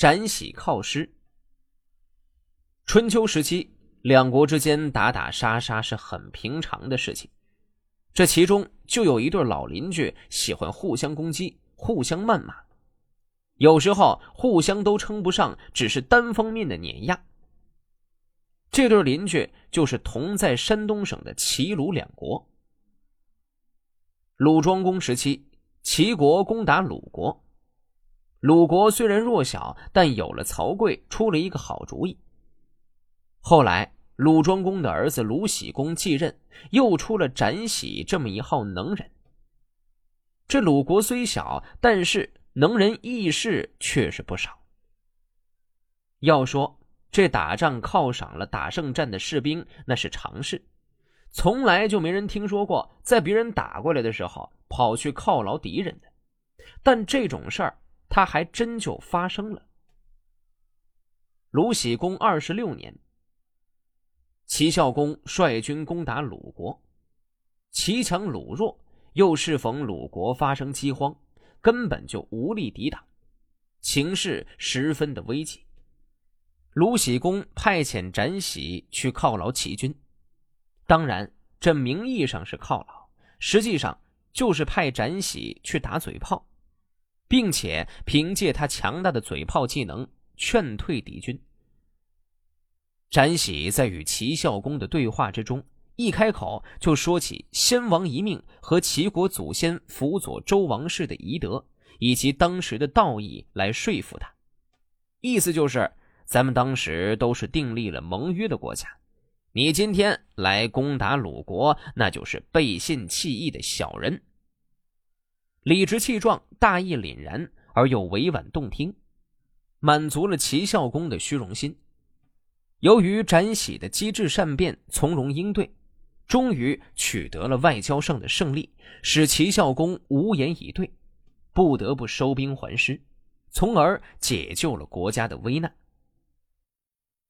斩喜靠师。春秋时期，两国之间打打杀杀是很平常的事情，这其中就有一对老邻居喜欢互相攻击、互相谩骂，有时候互相都称不上，只是单方面的碾压。这对邻居就是同在山东省的齐鲁两国。鲁庄公时期，齐国攻打鲁国。鲁国虽然弱小，但有了曹刿，出了一个好主意。后来，鲁庄公的儿子鲁喜公继任，又出了展喜这么一号能人。这鲁国虽小，但是能人异士却是不少。要说这打仗犒赏了打胜战的士兵，那是常事，从来就没人听说过在别人打过来的时候跑去犒劳敌人的。但这种事儿。他还真就发生了。鲁喜公二十六年，齐孝公率军攻打鲁国，齐强鲁弱，又适逢鲁国发生饥荒，根本就无力抵挡，情势十分的危急。鲁喜公派遣展喜去犒劳齐军，当然，这名义上是犒劳，实际上就是派展喜去打嘴炮。并且凭借他强大的嘴炮技能劝退敌军。展喜在与齐孝公的对话之中，一开口就说起先王遗命和齐国祖先辅佐周王室的遗德，以及当时的道义来说服他。意思就是，咱们当时都是订立了盟约的国家，你今天来攻打鲁国，那就是背信弃义的小人。理直气壮、大义凛然而又委婉动听，满足了齐孝公的虚荣心。由于展喜的机智善变、从容应对，终于取得了外交上的胜利，使齐孝公无言以对，不得不收兵还师，从而解救了国家的危难。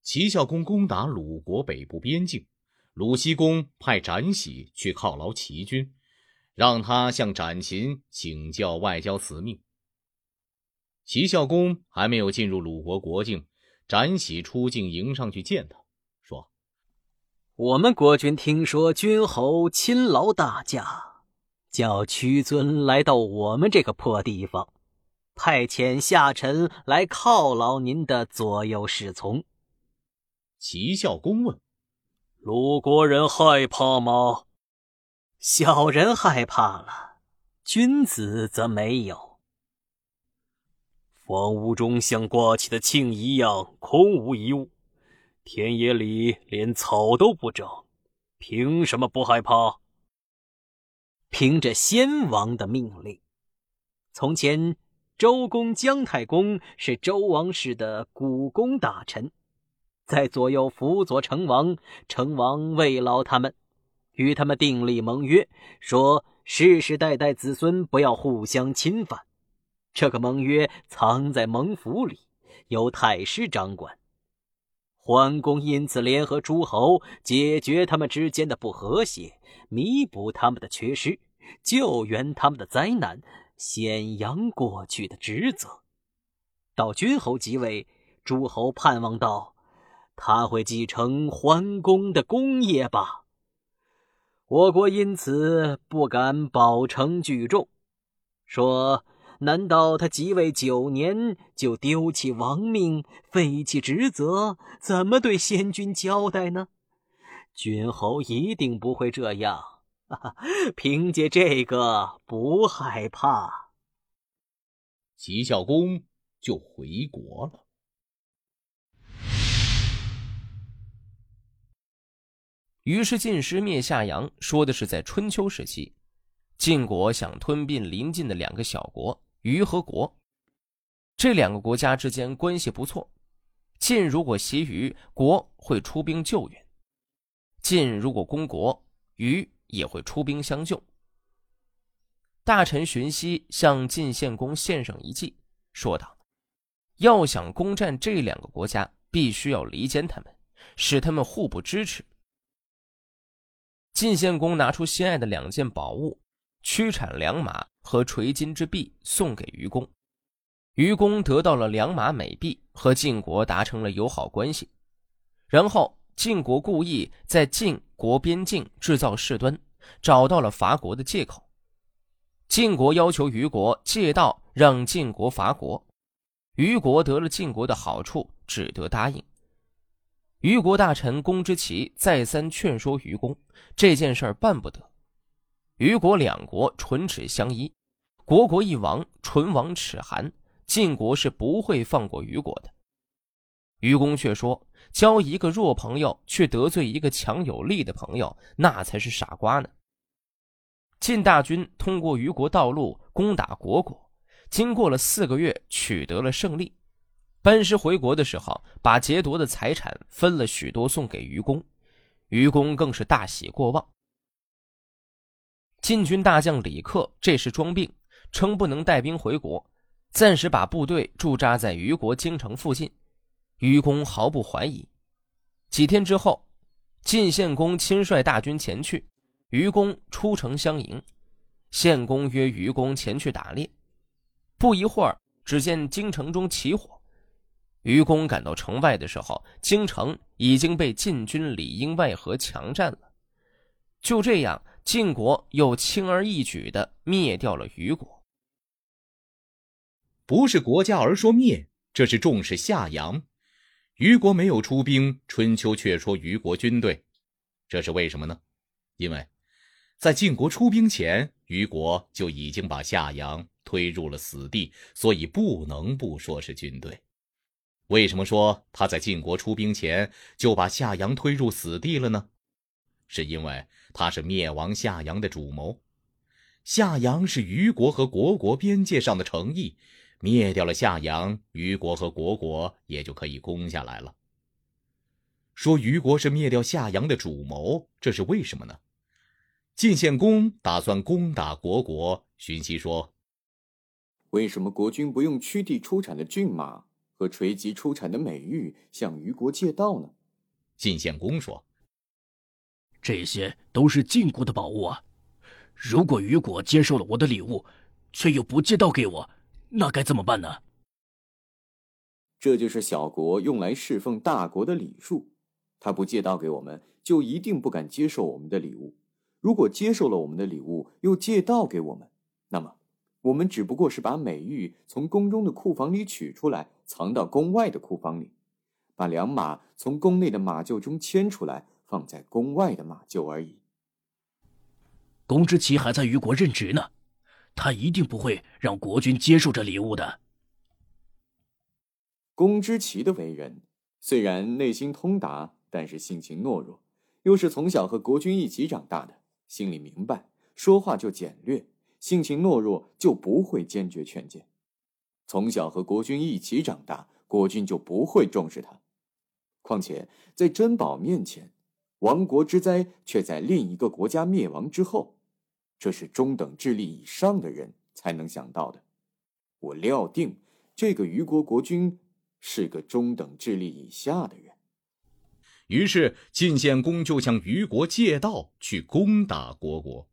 齐孝公攻打鲁国北部边境，鲁僖公派展喜去犒劳齐军。让他向展禽请教外交辞命。齐孝公还没有进入鲁国国境，展喜出境迎上去见他，说：“我们国君听说君侯亲劳大驾，叫屈尊来到我们这个破地方，派遣下臣来犒劳您的左右侍从。”齐孝公问：“鲁国人害怕吗？”小人害怕了，君子则没有。房屋中像挂起的庆一样空无一物，田野里连草都不长，凭什么不害怕？凭着先王的命令。从前，周公姜太公是周王室的股肱大臣，在左右辅佐成王，成王慰劳他们。与他们订立盟约，说世世代代子孙不要互相侵犯。这个盟约藏在盟府里，由太师掌管。桓公因此联合诸侯，解决他们之间的不和谐，弥补他们的缺失，救援他们的灾难，显扬过去的职责。到君侯即位，诸侯盼望到他会继承桓公的功业吧。我国因此不敢保成聚众，说：难道他即位九年就丢弃王命、废弃职责，怎么对先君交代呢？君侯一定不会这样，凭借这个不害怕。齐孝公就回国了。于是晋师灭夏阳，说的是在春秋时期，晋国想吞并邻近的两个小国虞和国。这两个国家之间关系不错，晋如果袭虞，国会出兵救援；晋如果攻国，虞也会出兵相救。大臣荀息向晋献公献上一计，说道：“要想攻占这两个国家，必须要离间他们，使他们互不支持。”晋献公拿出心爱的两件宝物——驱产良马和垂金之璧，送给愚公。愚公得到了良马美璧，和晋国达成了友好关系，然后晋国故意在晋国边境制造事端，找到了伐国的借口。晋国要求虞国借道让晋国伐国，虞国得了晋国的好处，只得答应。虞国大臣公之奇再三劝说虞公，这件事办不得。虞国两国唇齿相依，国国一亡，唇亡齿寒，晋国是不会放过虞国的。虞公却说：“交一个弱朋友，却得罪一个强有力的朋友，那才是傻瓜呢。”晋大军通过虞国道路攻打虢国，经过了四个月，取得了胜利。班师回国的时候，把劫夺的财产分了许多送给愚公，愚公更是大喜过望。晋军大将李克这时装病，称不能带兵回国，暂时把部队驻扎在虞国京城附近。愚公毫不怀疑。几天之后，晋献公亲率大军前去。愚公出城相迎，献公约愚公前去打猎。不一会儿，只见京城中起火。愚公赶到城外的时候，京城已经被晋军里应外合强占了。就这样，晋国又轻而易举的灭掉了虞国。不是国家而说灭，这是重视夏阳。虞国没有出兵，春秋却说虞国军队，这是为什么呢？因为。在晋国出兵前，虞国就已经把夏阳推入了死地，所以不能不说是军队。为什么说他在晋国出兵前就把夏阳推入死地了呢？是因为他是灭亡夏阳的主谋。夏阳是虞国和虢国边界上的城邑，灭掉了夏阳，虞国和虢国也就可以攻下来了。说虞国是灭掉夏阳的主谋，这是为什么呢？晋献公打算攻打虢国，荀息说：“为什么国君不用屈地出产的骏马和垂棘出产的美玉向虞国借道呢？”晋献公说：“这些都是晋国的宝物啊！如果虞国接受了我的礼物，却又不借道给我，那该怎么办呢？”这就是小国用来侍奉大国的礼数，他不借道给我们，就一定不敢接受我们的礼物。如果接受了我们的礼物，又借道给我们，那么我们只不过是把美玉从宫中的库房里取出来，藏到宫外的库房里；把良马从宫内的马厩中牵出来，放在宫外的马厩而已。公之奇还在虞国任职呢，他一定不会让国君接受这礼物的。公之奇的为人虽然内心通达，但是性情懦弱，又是从小和国君一起长大的。心里明白，说话就简略，性情懦弱，就不会坚决劝谏。从小和国君一起长大，国君就不会重视他。况且在珍宝面前，亡国之灾却在另一个国家灭亡之后，这是中等智力以上的人才能想到的。我料定，这个虞国国君是个中等智力以下的人。于是晋献公就向虞国借道去攻打虢国。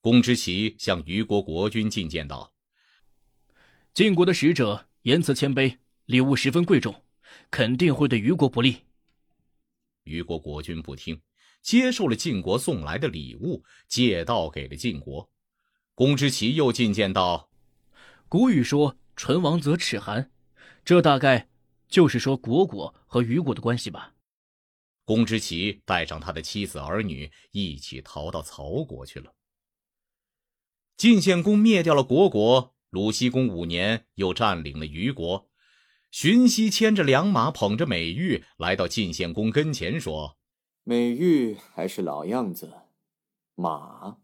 公之奇向虞国国君进谏道：“晋国的使者言辞谦卑，礼物十分贵重，肯定会对虞国不利。”虞国国君不听，接受了晋国送来的礼物，借道给了晋国。公之奇又进谏道：“古语说‘唇亡则齿寒’，这大概……”就是说，虢国和虞国的关系吧。公之奇带上他的妻子儿女一起逃到曹国去了。晋献公灭掉了虢国，鲁西公五年又占领了虞国。荀息牵着良马，捧着美玉来到晋献公跟前，说：“美玉还是老样子，马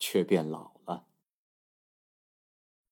却变老。”